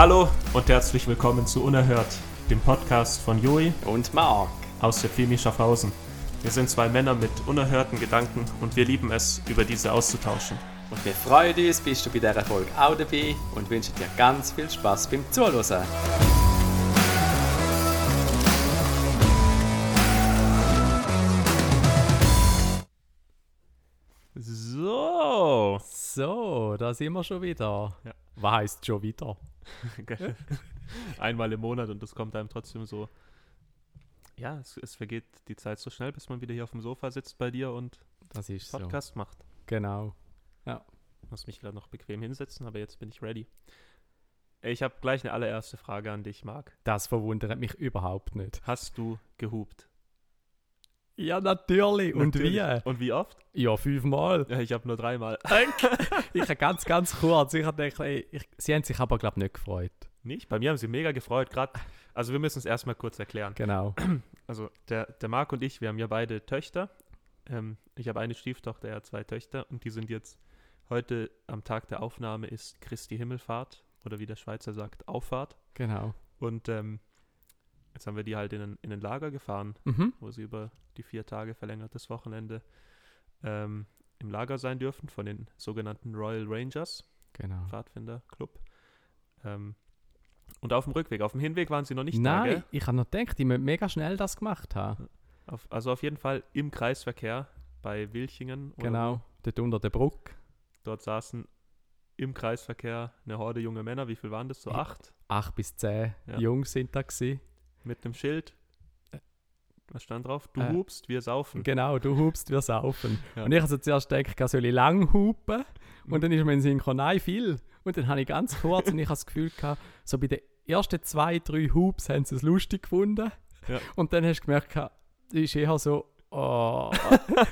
Hallo und herzlich willkommen zu Unerhört, dem Podcast von Joey Und Marc. aus der Filmi Schaffhausen. Wir sind zwei Männer mit unerhörten Gedanken und wir lieben es, über diese auszutauschen. Und wir freuen uns, bist du bei dieser Folge auch dabei und wünschen dir ganz viel Spaß beim Zuhören. So. So, da sind wir schon wieder. Ja. Was heisst schon wieder? Einmal im Monat und das kommt einem trotzdem so. Ja, es, es vergeht die Zeit so schnell, bis man wieder hier auf dem Sofa sitzt bei dir und ist so. Podcast macht. Genau. Muss mich gerade noch bequem hinsetzen, aber jetzt bin ich ready. Ich habe gleich eine allererste Frage an dich, Marc. Das verwundert mich überhaupt nicht. Hast du gehupt? Ja, natürlich. Und Natürlich. wie? Und wie oft? Ja, fünfmal. Ja, ich habe nur dreimal. ich habe ganz, ganz kurz. Ich habe gedacht, ey, ich, sie haben sich aber, glaube ich, nicht gefreut. Nicht? Bei mir haben sie mega gefreut. Gerade, also wir müssen es erstmal kurz erklären. Genau. Also der, der Marc und ich, wir haben ja beide Töchter. Ähm, ich habe eine Stieftochter, er hat zwei Töchter und die sind jetzt heute am Tag der Aufnahme ist Christi Himmelfahrt oder wie der Schweizer sagt, Auffahrt. Genau. Und ähm, jetzt haben wir die halt in ein, in ein Lager gefahren, Mhm. wo sie über die vier Tage verlängertes Wochenende ähm, im Lager sein dürfen von den sogenannten Royal Rangers. Genau. Pfadfinderclub. Ähm, und auf dem Rückweg, auf dem Hinweg waren sie noch nicht da, Nein, ich habe noch gedacht, die müssen mega schnell das gemacht haben. Auf, also auf jeden Fall im Kreisverkehr bei Wilchingen. oder Genau. Dort unter der Brücke. Dort saßen im Kreisverkehr eine Horde junge Männer. Wie viel waren das? So acht? Acht bis zehn Ja. Jungs sind da gewesen. Mit einem Schild. Was stand drauf? Du Äh, hupst, wir saufen. Genau, du hupst, wir saufen. Ja. Und ich also zuerst gedacht, soll ich lang hupen? Und dann ist mir in den Sinn gekommen, nein, viel. Und dann habe ich ganz kurz und ich habe das Gefühl gehabt, so bei den ersten zwei, drei Hups haben sie es lustig gefunden. Ja. Und dann hast du gemerkt, es ist eher so, oh. ja.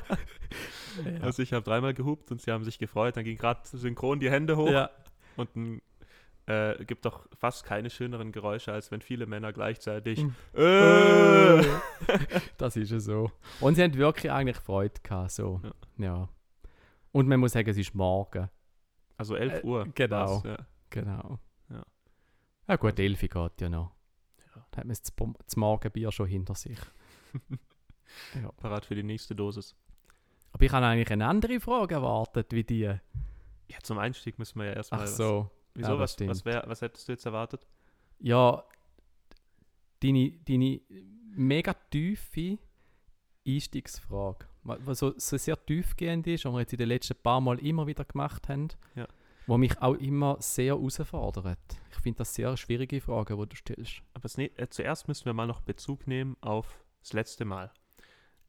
Also ich habe dreimal gehupt und sie haben sich gefreut. Dann ging gerade synchron die Hände hoch. ja, Und ein, äh, gibt doch fast keine schöneren Geräusche, als wenn viele Männer gleichzeitig Mhm. äh, das ist ja so. Und sie haben wirklich eigentlich Freude gehabt, so. Ja. Ja. Und man muss sagen, es ist morgen. Also 11 Äh, Uhr. genau. war's, ja. Genau. Ja. Ja gut, Elfi geht ja noch. Ja. Da hat man das, das Morgenbier schon hinter sich. ja. Parat für die nächste Dosis. Aber ich habe eigentlich eine andere Frage erwartet wie die. Ja, zum Einstieg müssen wir ja erstmal. Ach so. Wieso? Ja, was, stimmt. was, wär, was hättest du jetzt erwartet? Ja, deine, deine mega tiefe Einstiegsfrage, wa- was so, so sehr tiefgehend ist, und wir jetzt in den letzten paar Mal immer wieder gemacht haben, Ja. wo mich auch immer sehr herausfordert. Ich finde das sehr schwierige Frage, die du stellst. Aber ne, äh, zuerst müssen wir mal noch Bezug nehmen auf das letzte Mal.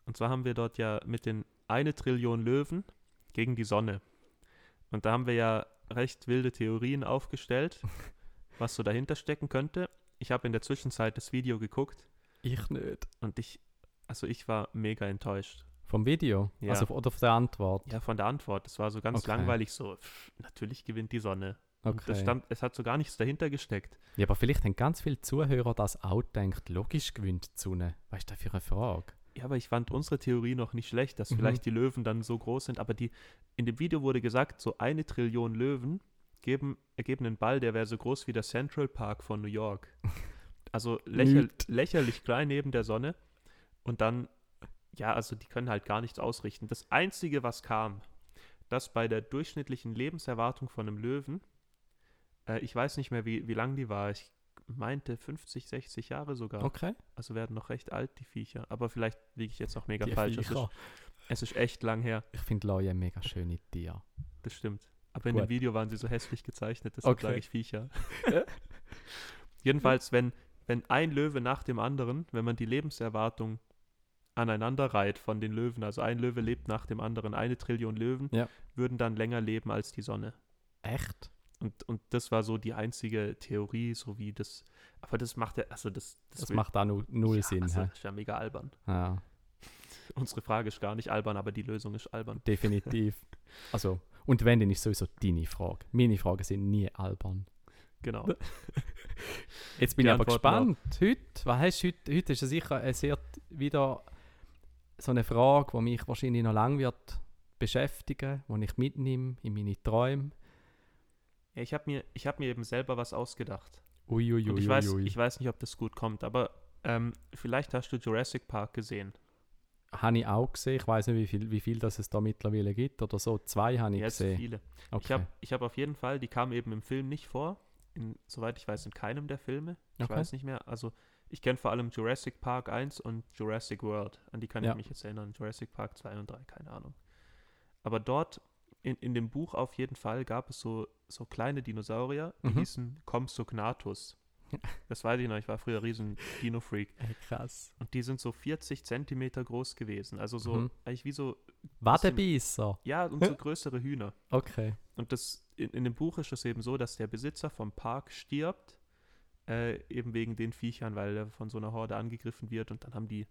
Und zwar haben wir dort ja mit den eine Trillion Löwen gegen die Sonne. Und da haben wir ja recht wilde Theorien aufgestellt, was so dahinter stecken könnte. Ich habe in der Zwischenzeit das Video geguckt Ich nicht. und ich, also ich war mega enttäuscht. Vom Video? Ja. Also oder von der Antwort? Ja, von der Antwort. Das war so ganz Okay. langweilig so. pff, natürlich gewinnt die Sonne. Okay. stand, es hat so gar nichts dahinter gesteckt. ja, aber vielleicht haben ganz viele Zuhörer das auch gedacht, logisch gewinnt die Sonne. Was ist das für eine Frage? Ja, aber ich fand unsere Theorie noch nicht schlecht, dass Mhm. vielleicht die Löwen dann so groß sind. Aber die, in dem Video wurde gesagt, so eine Trillion Löwen geben, ergeben einen Ball, der wäre so groß wie der Central Park von New York. Also lächer, lächerlich klein neben der Sonne. Und dann, ja, also die können halt gar nichts ausrichten. Das Einzige, was kam, dass bei der durchschnittlichen Lebenserwartung von einem Löwen, äh, ich weiß nicht mehr, wie, wie lang die war, ich meinte 50, 60 Jahre sogar. Okay. Also werden noch recht alt, die Viecher. Aber vielleicht liege ich jetzt noch mega Die falsch. Es ist, es ist echt lang her, Ich finde Leute mega schöne Tiere. das stimmt. Aber in Gut. dem Video waren sie so hässlich gezeichnet, deshalb Okay. sage ich Viecher. Jedenfalls, wenn, wenn ein Löwe nach dem anderen, wenn man die Lebenserwartung aneinander reiht von den Löwen, also ein Löwe lebt nach dem anderen, eine Trillion Löwen, Ja. würden dann länger leben als die Sonne. Echt? Und, und das war so die einzige Theorie, so wie das. Aber das macht ja, also das, Das, will- macht auch nu- null ja, Sinn. Also, hä? ist ja mega albern. Ja. Unsere Frage ist gar nicht albern, aber die Lösung ist albern. Definitiv. Also, und wenn, dann ist sowieso deine Frage. Meine Fragen sind nie albern. Genau. Jetzt bin Die ich aber Antworten gespannt. Heute, was hast du heute? Heute ist ja sicher eine sehr wieder so eine Frage, die mich wahrscheinlich noch lange wird beschäftigen, die ich mitnehme in meine Träume. Ja, ich habe mir, ich hab mir eben selber was ausgedacht. Uiuiui. Und ich weiß, ich weiß nicht, ob das gut kommt, aber ähm, vielleicht hast du Jurassic Park gesehen. Habe ich auch gesehen. Ich weiß nicht, wie viel, wie viel das es da mittlerweile gibt oder so. Zwei habe ich Jetzt gesehen. viele. Okay. Ich habe ich hab auf jeden Fall, die kamen eben im Film nicht vor. In, soweit ich weiß, in keinem der Filme. Ich Okay. weiß nicht mehr. Also ich kenne vor allem Jurassic Park 1 und Jurassic World. An die kann Ja. ich mich jetzt erinnern. Jurassic Park 2 und 3, keine Ahnung. Aber dort in, in dem Buch auf jeden Fall gab es so, so kleine Dinosaurier, die Mhm. hießen Compsognathus. Das weiß ich noch, ich war früher riesen Dino-Freak. Ey, krass. Und die sind so 40 Zentimeter groß gewesen. Also so, Mhm. eigentlich wie so, Wadebeisser. ja, und so größere Hühner. Okay. Und das, in, in dem Buch ist es eben so, dass der Besitzer vom Park stirbt, äh, eben wegen den Viechern, weil er von so einer Horde angegriffen wird und dann haben die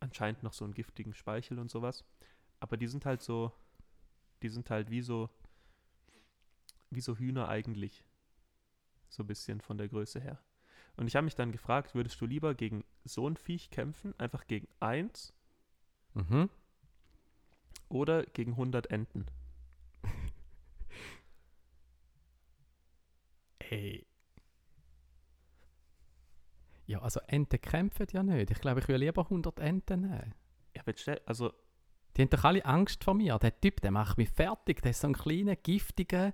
anscheinend noch so einen giftigen Speichel und sowas. Aber die sind halt so, die sind halt wie so, wie so Hühner eigentlich. So ein bisschen von der Größe her. Und ich habe mich dann gefragt, würdest du lieber gegen so ein Viech kämpfen, einfach gegen eins Mhm. oder gegen 100 Enten? Ey. Ja, also Enten kämpfen ja nicht. Ich glaube, ich will lieber 100 Enten nehmen. Ja, aber also Die haben doch alle Angst vor mir. Der Typ, der macht mich fertig. Der ist so ein kleiner, giftiger.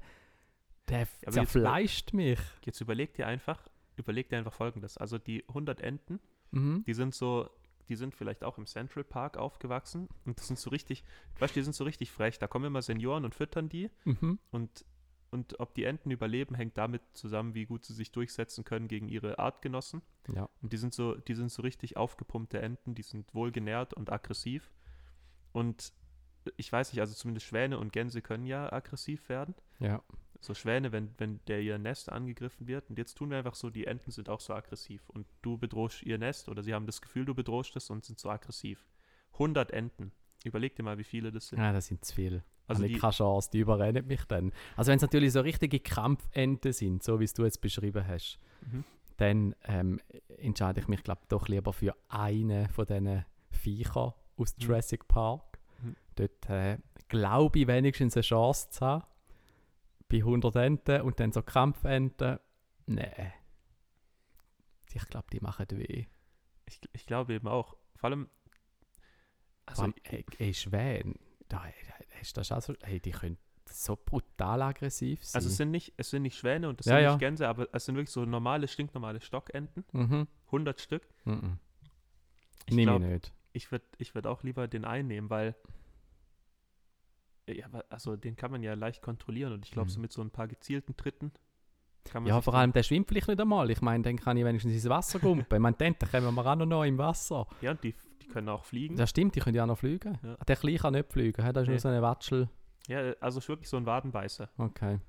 Der jetzt zerfleischt mich. Jetzt überleg dir einfach, überleg dir einfach folgendes. Also die 100 Enten, Mhm. die sind so, die sind vielleicht auch im Central Park aufgewachsen und das sind so richtig, weißt du, die sind so richtig frech. Da kommen immer Senioren und füttern die Mhm. und, und ob die Enten überleben, hängt damit zusammen, wie gut sie sich durchsetzen können gegen ihre Artgenossen. Ja. Und die sind so, die sind so richtig aufgepumpte Enten, die sind wohlgenährt und aggressiv. Und ich weiß nicht, also zumindest Schwäne und Gänse können ja aggressiv werden. Ja. So Schwäne, wenn, wenn der ihr Nest angegriffen wird. Und jetzt tun wir einfach so, die Enten sind auch so aggressiv. Und du bedrohst ihr Nest oder sie haben das Gefühl, du bedrohst es und sind so aggressiv. 100 Enten. Überleg dir mal, wie viele das sind. Ja, das sind zu viele. Also ich die- keine Chance, die überrennen mich dann. Also wenn es natürlich so richtige Kampfenten sind, so wie es du jetzt beschrieben hast, Mhm. dann ähm, entscheide ich mich, glaube doch lieber für einen von diesen Viechern aus Mhm. Jurassic Park. Mhm. Dort äh, glaube ich wenigstens eine Chance zu haben. Bei 100 Enten und dann so Kampfenten, nee. Ich glaube, die machen weh. Ich, ich glaube eben auch. Vor allem, also Vor allem, ey, ey Schwäne, da, du das auch so, hey, die können so brutal aggressiv sein. also es sind nicht, es sind nicht Schwäne und es Ja, sind ja. nicht Gänse, aber es sind wirklich so normale, stinknormale Stockenten. mhm. 100 Stück. Mhm. Ich Nehme ich nicht. Ich würde ich würd auch lieber den einnehmen, weil ja, also den kann man ja leicht kontrollieren und ich glaube, Mhm. so mit so ein paar gezielten Tritten kann man Ja, vor allem, der schwimmt vielleicht nicht einmal. Ich meine, dann kann ich wenigstens ins Wasser gumpen. ich meine, dann kommen wir auch noch, im Wasser. Ja, und die, die können auch fliegen. Das stimmt, die können ja auch noch fliegen. Ja. Der Kleine kann nicht fliegen, das ist Nee. nur so eine Watschel. Ja, also ist wirklich so ein Wadenbeißer. Okay.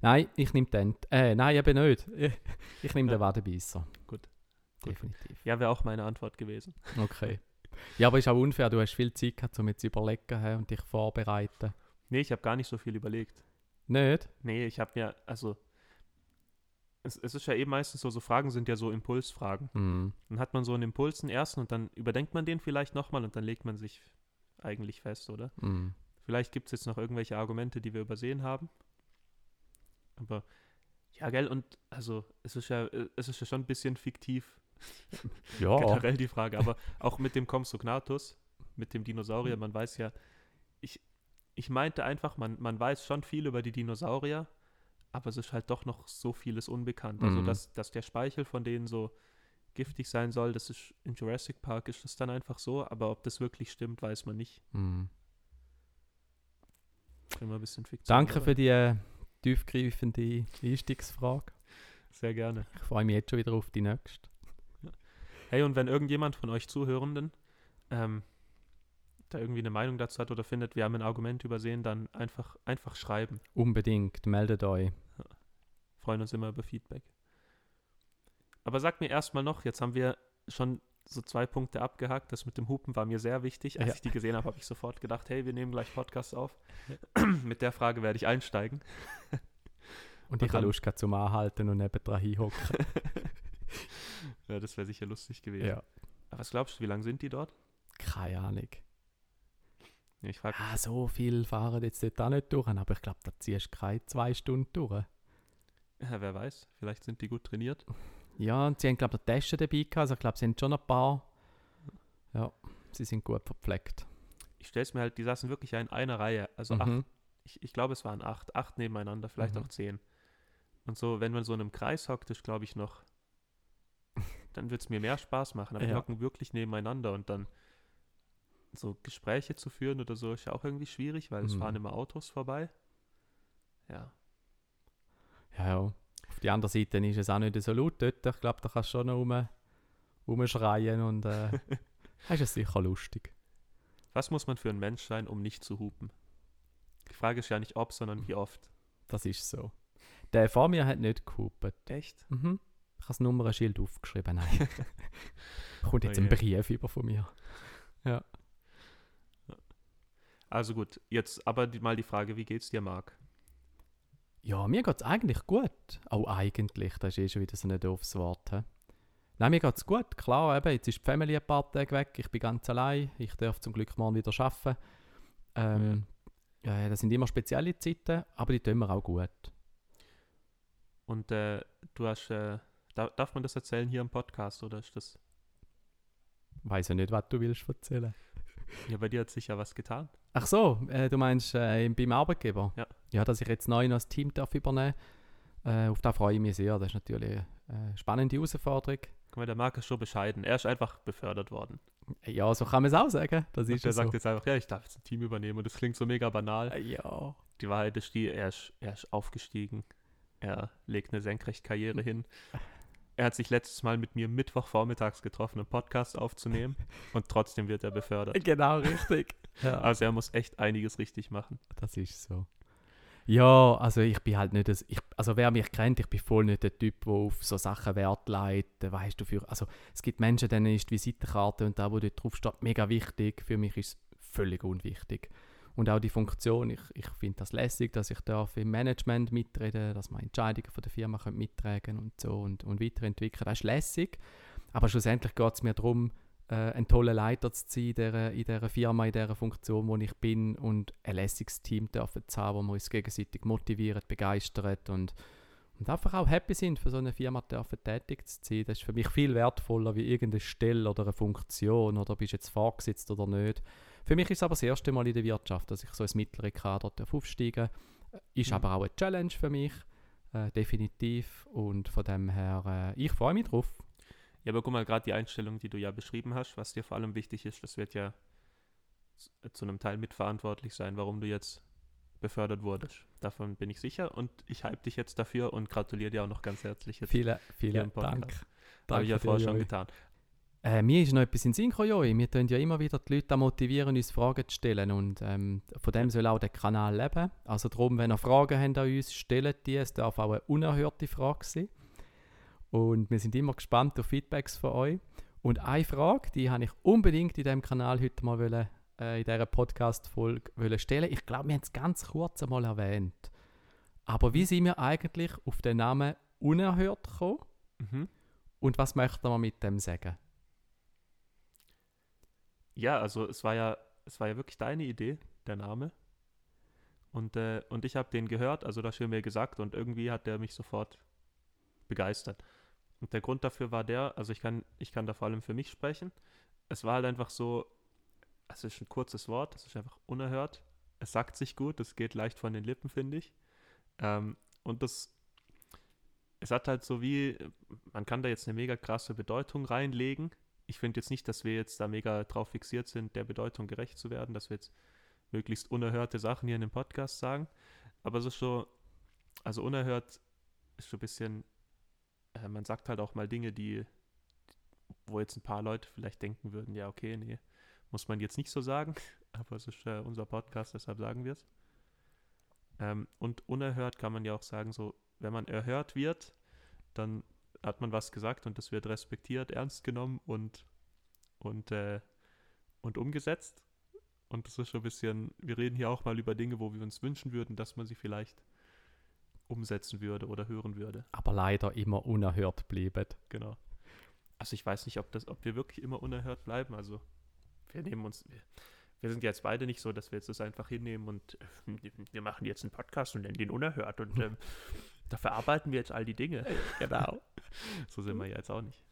Nein, ich nehme den. Äh, nein, eben nicht. Ich nehme Ja. den Wadenbeisser. Gut. Gut. Definitiv. Ja, wäre auch meine Antwort gewesen. Okay. Ja, aber ist auch unfair. Du hast viel Zeit gehabt, um jetzt zu überlegen und dich vorbereiten. Nee, ich habe gar nicht so viel überlegt. Nicht? Nee, ich habe mir, also es, es ist ja eben meistens so, so Fragen sind ja so Impulsfragen. Mhm. Dann hat man so einen Impuls, einen ersten und dann überdenkt man den vielleicht nochmal und dann legt man sich eigentlich fest, oder? Mhm. Vielleicht gibt es jetzt noch irgendwelche Argumente, die wir übersehen haben. Aber ja, gell, und also es ist ja, äh, es ist ja schon ein bisschen fiktiv, Ja. generell die Frage. Aber auch mit dem Compsognathus, mit dem Dinosaurier, man weiß ja, ich, ich meinte einfach, man, man weiß schon viel über die Dinosaurier, aber es ist halt doch noch so vieles unbekannt. Also, Mhm. dass, dass der Speichel von denen so giftig sein soll, das ist in Jurassic Park ist das dann einfach so, aber ob das wirklich stimmt, weiß man nicht. Mhm. Immer ein bisschen Fiktion. Danke aber für die äh, tiefgreifende Einstiegsfrage. Sehr gerne. Ich freue mich jetzt schon wieder auf die nächste. Hey, und wenn irgendjemand von euch Zuhörenden ähm, da irgendwie eine Meinung dazu hat oder findet, wir haben ein Argument übersehen, dann einfach, einfach schreiben. Unbedingt, meldet euch. Freuen uns immer über Feedback. Aber sag mir erstmal noch, jetzt haben wir schon so zwei Punkte abgehakt. Das mit dem Hupen war mir sehr wichtig. Als Ja. ich die gesehen habe, habe ich sofort gedacht, hey, wir nehmen gleich Podcast auf. mit der Frage werde ich einsteigen. Und Lust gehabt zum Anhalten und nebendran hinhocken. ja, das wäre sicher lustig gewesen. ja. Aber was glaubst du, wie lange sind die dort? Keine Ahnung. Ja, ich frage Ah, so viel fahren jetzt dort auch nicht durch, aber ich glaube, da ziehst du keine zwei Stunden durch. Ja, wer weiß, vielleicht sind die gut trainiert. Ja, und sie haben, glaube ich, noch Taschen dabei gehabt. Also, ich glaube, sie sind schon ein paar. Ja, sie sind gut verpflegt. Ich stelle es mir halt, die saßen wirklich in einer Reihe. Also acht, Mhm. ich, ich glaube, es waren acht, acht nebeneinander, vielleicht Mhm. auch zehn. Und so, wenn man so in einem Kreis hockt, ist, glaube ich, noch, dann wird es mir mehr Spaß machen. Aber Ja. hocken wirklich nebeneinander und dann so Gespräche zu führen oder so ist ja auch irgendwie schwierig, weil es Mhm. fahren immer Autos vorbei. Ja. Ja, ja. Auf der anderen Seite ist es auch nicht so laut dort. Ich glaube, da kannst du schon noch rum, rumschreien und äh, ist sicher lustig. Was muss man für ein Mensch sein, um nicht zu hupen? Die Frage ist ja nicht ob, sondern wie oft. Das ist so. Der vor mir hat nicht gehupet. Echt? Mhm. Habe das Nummernschild aufgeschrieben. Nein. Kommt jetzt Oh ein. Brief über von mir. Also gut, jetzt aber die, mal die Frage, wie geht's dir, Marc? Ja, mir geht es eigentlich gut. Auch eigentlich, das ist eh schon wieder so ein doofes Wort. He? Nein, mir geht es gut. Klar, eben, jetzt ist die Family ein paar Tage weg. Ich bin ganz allein. Ich darf zum Glück morgen wieder arbeiten. Ähm, ja. das sind immer spezielle Zeiten, aber die tun mir auch gut. Und äh, du hast, äh, da, darf man das erzählen hier im Podcast oder ist das, Weiß ja nicht, was du willst erzählen. ja, bei dir hat sich ja was getan. Ach so, äh, du meinst äh, beim Arbeitgeber? Ja. Ja, dass ich jetzt neu noch das Team darf übernehmen äh, Auf das freue ich mich sehr. Das ist natürlich eine spannende Herausforderung. Guck mal, der Marc ist schon bescheiden. Er ist einfach befördert worden. Ja, so kann man es auch sagen. Das ist er ja so. sagt jetzt einfach, ja, ich darf jetzt ein Team übernehmen. Und das klingt so mega banal. Äh, Ja. Die Wahrheit ist die, er ist, er ist aufgestiegen. Er legt eine Senkrechtkarriere hin. Er hat sich letztes Mal mit mir Mittwochvormittags getroffen, einen Podcast aufzunehmen. und trotzdem wird er befördert. Genau, richtig. ja. Also er muss echt einiges richtig machen. Das ist so. Ja, also ich bin halt nicht das, ich, also wer mich kennt, ich bin voll nicht der Typ, der auf so Sachen Wert legt, weißt du, für, also es gibt Menschen, denen ist die Visitenkarte und da, wo dort drauf steht, mega wichtig, für mich ist es völlig unwichtig. Und auch die Funktion, ich, ich finde das lässig, dass ich darf im Management mitreden, dass man Entscheidungen von der Firma mittragen und so und, und weiterentwickeln, das ist lässig. Aber schlussendlich geht es mir darum, äh, ein toller Leiter zu sein in dieser, in dieser Firma, in dieser Funktion, wo ich bin und ein lässiges Team dürfen zu haben, wo wir uns gegenseitig motivieren, begeistern und, und einfach auch happy sind, für so eine Firma tätig zu sein. Das ist für mich viel wertvoller wie irgendeine Stelle oder eine Funktion oder bist du jetzt vorgesetzt oder nicht. Für mich ist es aber das erste Mal in der Wirtschaft, dass ich so ins mittlere Kader aufsteigen darf. Ist Mhm. aber auch eine Challenge für mich, äh, definitiv. Und von dem her, äh, ich freue mich drauf. Ja, aber guck mal, gerade die Einstellung, die du ja beschrieben hast, was dir vor allem wichtig ist, das wird ja z- zu einem Teil mitverantwortlich sein, warum du jetzt befördert wurdest. Davon bin ich sicher und ich hype dich jetzt dafür und gratuliere dir auch noch ganz herzlich jetzt. Vielen, vielen. Dank. Habe ich ja vorher schon getan. Äh, mir ist noch etwas in den Sinn gekommen, Joi. Wir tun ja immer wieder die Leute motivieren, uns Fragen zu stellen. Und ähm, von dem soll auch der Kanal leben. Also darum, wenn ihr Fragen habt an uns, stellt die. Es darf auch eine unerhörte Frage sein. Und wir sind immer gespannt auf Feedbacks von euch. Und eine Frage, die habe ich unbedingt in diesem Kanal heute mal wollen, äh, in dieser Podcast-Folge wollen stellen. Ich glaube, wir haben es ganz kurz einmal erwähnt. Aber wie sind wir eigentlich auf den Namen unerhört gekommen? Mhm. Und was möchten wir mit dem sagen? Ja, also es war ja, es war ja wirklich deine Idee, der Name. Und, äh, und ich habe den gehört, also das du mir gesagt und irgendwie hat der mich sofort begeistert. Und der Grund dafür war der, also ich kann, ich kann da vor allem für mich sprechen. Es war halt einfach so, es ist ein kurzes Wort, es ist einfach unerhört. Es sagt sich gut, es geht leicht von den Lippen, finde ich. Ähm, und das, es hat halt so wie, man kann da jetzt eine mega krasse Bedeutung reinlegen. Ich finde jetzt nicht, dass wir jetzt da mega drauf fixiert sind, der Bedeutung gerecht zu werden, dass wir jetzt möglichst unerhörte Sachen hier in dem Podcast sagen. Aber es ist so, also unerhört ist so ein bisschen, äh, man sagt halt auch mal Dinge, die, wo jetzt ein paar Leute vielleicht denken würden, ja, okay, nee, muss man jetzt nicht so sagen, aber es ist äh, unser Podcast, deshalb sagen wir es. Ähm, und unerhört kann man ja auch sagen, so, wenn man erhört wird, dann hat man was gesagt und das wird respektiert, ernst genommen und, und, äh, und umgesetzt. Und das ist schon ein bisschen, wir reden hier auch mal über Dinge, wo wir uns wünschen würden, dass man sie vielleicht umsetzen würde oder hören würde. aber leider immer unerhört bleiben. Genau. Also ich weiß nicht, ob das, ob wir wirklich immer unerhört bleiben. Also wir nehmen uns, wir, wir sind jetzt beide nicht so, dass wir jetzt das einfach hinnehmen und äh, wir machen jetzt einen Podcast und nennen den unerhört. Und ähm, Da verarbeiten wir jetzt all die Dinge. genau. So sind wir ja jetzt auch nicht.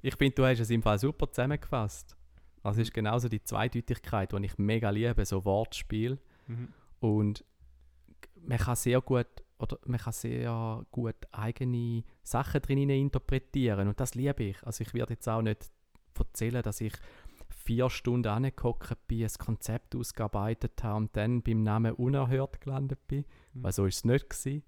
Ich finde, du hast es im Fall super zusammengefasst. Also es ist genauso die Zweideutigkeit, die ich mega liebe, so Wortspiel. Mhm. Und man kann sehr gut oder man kann sehr gut eigene Sachen drin interpretieren und das liebe ich. Also ich werde jetzt auch nicht erzählen, dass ich vier Stunden angeguckt bin, ein Konzept ausgearbeitet habe und dann beim Namen unerhört gelandet bin, Mhm. weil so ist es nicht gewesen.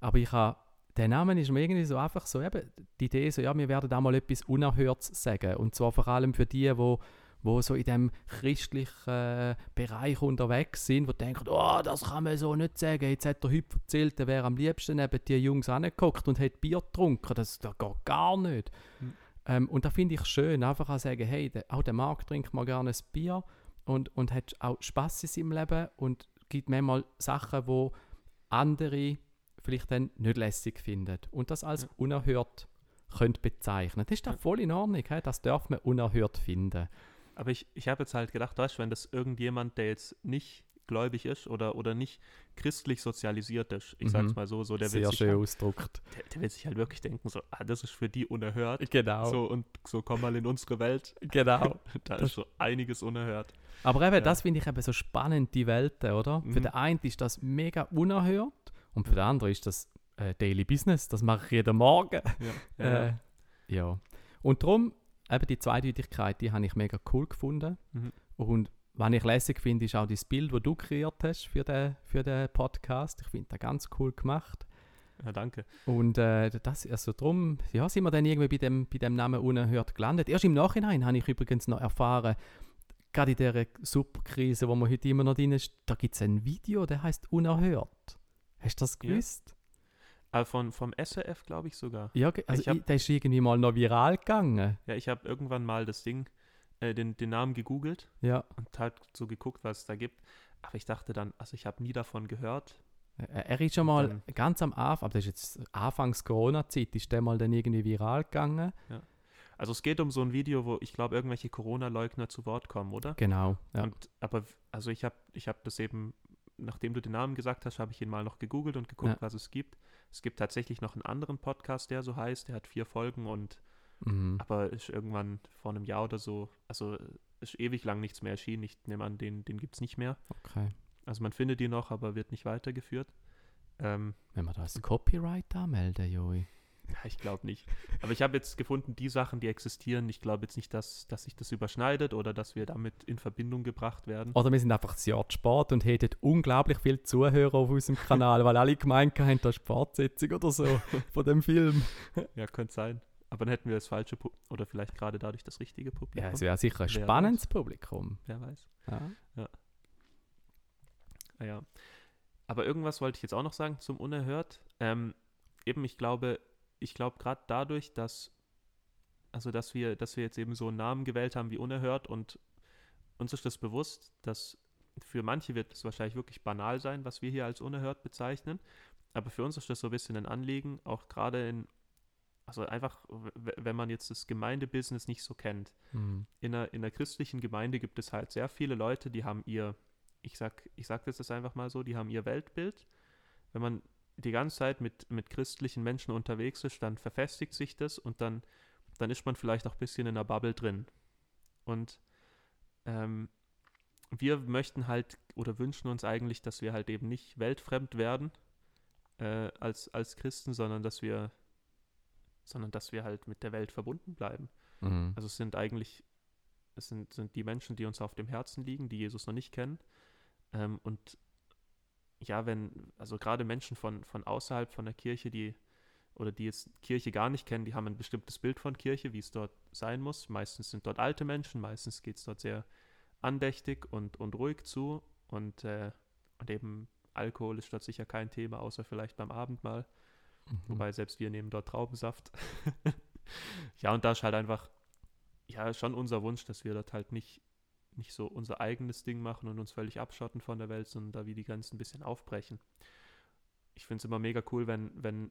Aber ich habe, der Name ist mir irgendwie so einfach so, eben, die Idee so, ja, wir werden da mal etwas Unerhörtes sagen und zwar vor allem für die, wo wo so in dem christlichen äh, Bereich unterwegs sind, wo denken, oh, das kann man so nicht sagen. Jetzt hat der Hüb erzählt, er wäre am liebsten neben die Jungs angeguckt und hat Bier getrunken. Das, das geht gar nicht. Mhm. Ähm, und da finde ich schön, einfach auch sagen, hey, der, auch der Marc trinkt mal gerne ein Bier und, und hat auch Spaß in seinem Leben und gibt manchmal Sachen, wo andere vielleicht dann nicht lässig finden. Und das als Ja. unerhört könnt bezeichnen. Das ist doch Ja. voll in Ordnung. He? Das darf man unerhört finden. Aber ich, ich habe jetzt halt gedacht, weißt du, wenn das irgendjemand, der jetzt nicht gläubig ist oder, oder nicht christlich sozialisiert ist, ich Mhm. sag's mal so, so der, will Sehr sich schön halt, ausgedrückt. der, der will sich halt wirklich denken, so, ah, das ist für die unerhört. Genau. So und so komm mal in unsere Welt. Genau. Da Das- ist so einiges unerhört. Aber eben, Ja. das finde ich eben so spannend, die Welten, oder? Für Mhm. den einen ist das mega unerhört und für den anderen ist das äh, Daily Business. Das mache ich jeden Morgen. Ja, Äh, ja. ja. Und darum, eben die Zweideutigkeit, die habe ich mega cool gefunden. Mhm. Und was ich lässig finde, ist auch das Bild, das du kreiert hast für den, für den Podcast. Ich finde das ganz cool gemacht. ja, danke. Und äh, das, also drum, ja, sind wir dann irgendwie bei dem, bei dem Namen unerhört gelandet. Erst im Nachhinein habe ich übrigens noch erfahren, gerade in dieser Superkrise, wo man heute immer noch drin ist, da gibt es ein Video, der heißt Unerhört. Hast du das Ja. gewusst? Aber von, vom SRF glaube ich sogar. Ja, also Ich hab- der ist irgendwie mal noch viral gegangen. Ja, ich habe irgendwann mal das Ding, äh, den, den Namen gegoogelt Ja, und halt so geguckt, was es da gibt. Aber ich dachte dann, also ich habe nie davon gehört. Er ist schon mal Dann- ganz am Anfang, aber das ist jetzt Anfangs Corona-Zeit, ist der mal dann irgendwie viral gegangen. Also es geht um so ein Video, wo ich glaube, irgendwelche Corona-Leugner zu Wort kommen, oder? Genau. Ja. Und, aber also ich habe ich hab das eben, nachdem du den Namen gesagt hast, habe ich ihn mal noch gegoogelt und geguckt, Ja. was es gibt. Es gibt tatsächlich noch einen anderen Podcast, der so heißt, der hat vier Folgen und Mhm. aber ist irgendwann vor einem Jahr oder so, also ist ewig lang nichts mehr erschienen. Ich nehme an, den, den gibt es nicht mehr. Okay. Also man findet ihn noch, aber wird nicht weitergeführt. Ähm, Wenn wir das Copyright anmelden, Joi. ja, ich glaube nicht. Aber ich habe jetzt gefunden, die Sachen, die existieren, ich glaube jetzt nicht, dass, dass sich das überschneidet oder dass wir damit in Verbindung gebracht werden. Oder wir sind einfach zu spät und hätten unglaublich viele Zuhörer auf unserem Kanal, weil alle gemeint haben, das ist Fortsetzung oder so von dem Film. Ja, könnte sein. Aber dann hätten wir das falsche Pu oder vielleicht gerade dadurch das richtige Publikum. Ja, es wäre sicher ein Wer spannendes Publikum. Wer weiß. Ja. Ah, ja. Aber irgendwas wollte ich jetzt auch noch sagen zum Unerhört. Ähm, eben, ich glaube, ich glaube gerade dadurch, dass, also dass wir, dass wir jetzt eben so einen Namen gewählt haben wie Unerhört und uns ist das bewusst, dass für manche wird es wahrscheinlich wirklich banal sein, was wir hier als unerhört bezeichnen. Aber für uns ist das so ein bisschen ein Anliegen, auch gerade in, also einfach, wenn man jetzt das Gemeindebusiness nicht so kennt Mhm. in einer, in einer christlichen Gemeinde gibt es halt sehr viele Leute, die haben ihr, ich sag, ich sag das jetzt einfach mal so, die haben ihr Weltbild. Wenn man die ganze Zeit mit, mit christlichen Menschen unterwegs ist, dann verfestigt sich das und dann, dann ist man vielleicht auch ein bisschen in einer Bubble drin. Und ähm, wir möchten halt oder wünschen uns eigentlich, dass wir halt eben nicht weltfremd werden äh, als, als Christen, sondern dass wir sondern dass wir halt mit der Welt verbunden bleiben. Mhm. Also es sind eigentlich, es sind, sind die Menschen, die uns auf dem Herzen liegen, die Jesus noch nicht kennen. Ähm, und ja, wenn, also gerade Menschen von, von außerhalb von der Kirche, die oder die jetzt Kirche gar nicht kennen, die haben ein bestimmtes Bild von Kirche, wie es dort sein muss. Meistens sind dort alte Menschen, meistens geht es dort sehr andächtig und, und ruhig zu. Und, äh, und eben Alkohol ist dort sicher kein Thema, außer vielleicht beim Abendmahl. Mhm. Wobei selbst wir nehmen dort Traubensaft. ja, und da ist halt einfach, ja, schon unser Wunsch, dass wir dort halt nicht, nicht so unser eigenes Ding machen und uns völlig abschotten von der Welt, sondern da wie die Grenzen ein bisschen aufbrechen. Ich finde es immer mega cool, wenn, wenn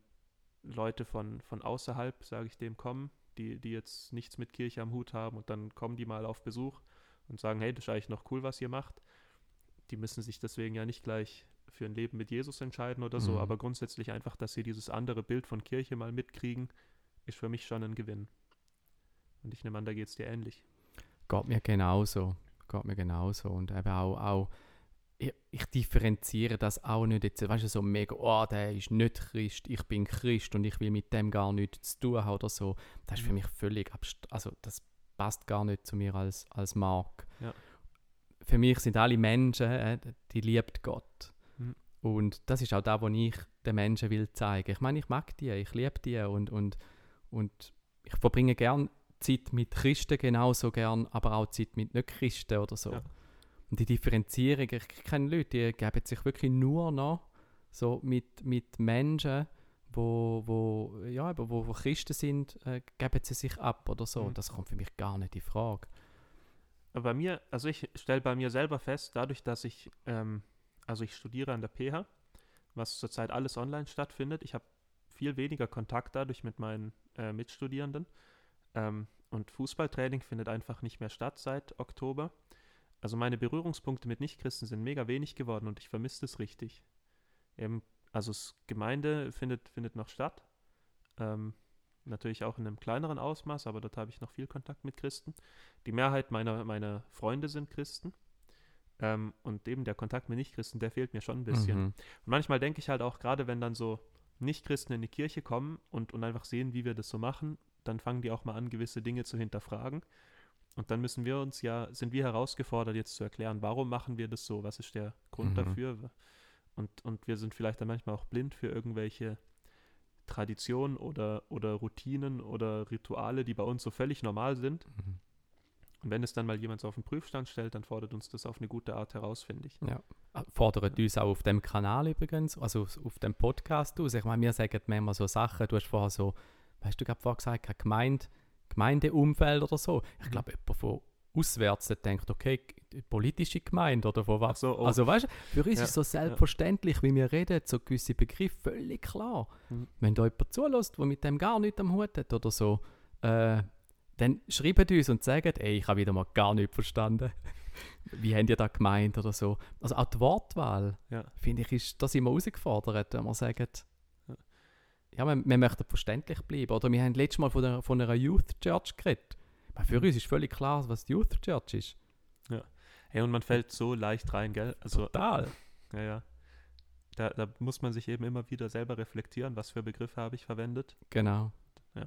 Leute von, von außerhalb, sage ich dem, kommen, die, die jetzt nichts mit Kirche am Hut haben und dann kommen die mal auf Besuch und sagen, hey, das ist eigentlich noch cool, was ihr macht. Die müssen sich deswegen ja nicht gleich für ein Leben mit Jesus entscheiden oder so, Mhm. aber grundsätzlich einfach, dass sie dieses andere Bild von Kirche mal mitkriegen, ist für mich schon ein Gewinn. Und ich nehme an, da geht es dir ähnlich. Geht mir genauso. Geht mir genauso. Und eben auch, auch ich, ich differenziere das auch nicht jetzt, weißt du, so mega, oh, der ist nicht Christ, ich bin Christ und ich will mit dem gar nichts zu tun haben oder so. Das ist für Mhm. mich völlig abst also das passt gar nicht zu mir als, als Mark. Ja. Für mich sind alle Menschen, äh, die liebt Gott. Und das ist auch da, was ich den Menschen will zeigen. Ich meine, ich mag die, ich liebe die und, und, und ich verbringe gern Zeit mit Christen genauso gern, aber auch Zeit mit Nicht-Christen oder so. Ja. Und die Differenzierung, ich kenne Leute, die geben sich wirklich nur noch so mit, mit Menschen, wo, wo, ja, wo, wo Christen sind, äh, geben sie sich ab oder so. Mhm. Das kommt für mich gar nicht in Frage. Aber bei mir, also ich stelle bei mir selber fest, dadurch, dass ich, ähm, also ich studiere an der PH, was zurzeit alles online stattfindet, ich habe viel weniger Kontakt dadurch mit meinen äh, Mitstudierenden. Ähm, und Fußballtraining findet einfach nicht mehr statt seit Oktober. Also meine Berührungspunkte mit Nichtchristen sind mega wenig geworden und ich vermisse das richtig. Eben, also Gemeinde findet, findet noch statt. Ähm, natürlich auch in einem kleineren Ausmaß, aber dort habe ich noch viel Kontakt mit Christen. Die Mehrheit meiner, meiner Freunde sind Christen. Ähm, und eben der Kontakt mit Nichtchristen, der fehlt mir schon ein bisschen. Mhm. Und manchmal denke ich halt auch, gerade wenn dann so Nichtchristen in die Kirche kommen und, und einfach sehen, wie wir das so machen, dann fangen die auch mal an, gewisse Dinge zu hinterfragen. Und dann müssen wir uns ja, sind wir herausgefordert, jetzt zu erklären, warum machen wir das so? Was ist der Grund Mhm. dafür? Und, und wir sind vielleicht dann manchmal auch blind für irgendwelche Traditionen oder, oder Routinen oder Rituale, die bei uns so völlig normal sind. Mhm. Und wenn es dann mal jemand so auf den Prüfstand stellt, dann fordert uns das auf eine gute Art heraus, finde ich. Ja. Äh, Fordert uns auch auf dem Kanal übrigens, also auf- dem Podcast aus. Ich meine, wir sagen manchmal so Sachen, du hast vorher so, weißt du, gerade vorher gesagt, Gemeinde, Gemeindeumfeld oder so. Ich Mhm. glaube, jemand von auswärts denkt, okay, politische Gemeinde oder von was. So, oh. Also weißt du, für uns Ja, ist so selbstverständlich, wie wir reden, so gewisse Begriffe völlig klar. Mhm. Wenn da jemand zulässt, der mit dem gar nichts am Hut hat oder so, äh, dann schreibt uns und sagt, ey, ich habe wieder mal gar nichts verstanden. Wie habt ihr das gemeint oder so. Also auch die Wortwahl, Ja. finde ich, ist, da sind wir herausgefordert, wenn wir sagen, Ja. ja, wir, wir möchten verständlich bleiben. Oder wir haben letztes Mal von, der, von einer Youth Church geredet. Aber für uns ist völlig klar, was die Youth Church ist. Hey, und man fällt so leicht rein, gell? Also, Total. ja, ja. Da, da muss man sich eben immer wieder selber reflektieren, was für Begriffe habe ich verwendet. Genau. Ja.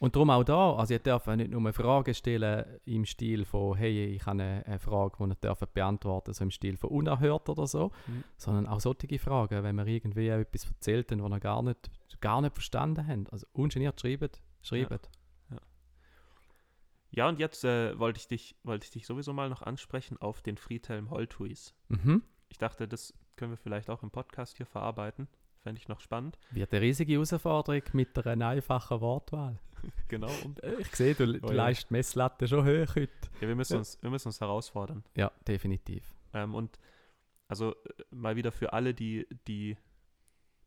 Und darum auch da, also ihr dürft nicht nur Fragen stellen im Stil von, hey, ich habe eine, Frage, die ihr dürft beantworten, so im Stil von unerhört oder so, Mhm. sondern auch solche Fragen, wenn wir irgendwie etwas erzählt haben, was ihr gar nicht, gar nicht verstanden habt. Also ungeniert schreibt, schreibt. Ja, und jetzt äh, wollte ich dich, wollte ich dich sowieso mal noch ansprechen auf den Friedhelm Holthuis. Mhm. Ich dachte, das können wir vielleicht auch im Podcast hier verarbeiten. Fände ich noch spannend. Wird eine riesige Herausforderung mit einer einfachen Wortwahl. Genau. Um, Äh, Ich sehe, du, du Oh ja. leist die Messlatte schon hoch heute. ja, wir müssen, Ja. uns, wir müssen uns herausfordern. Ja, definitiv. Ähm, und also äh, mal wieder für alle, die, die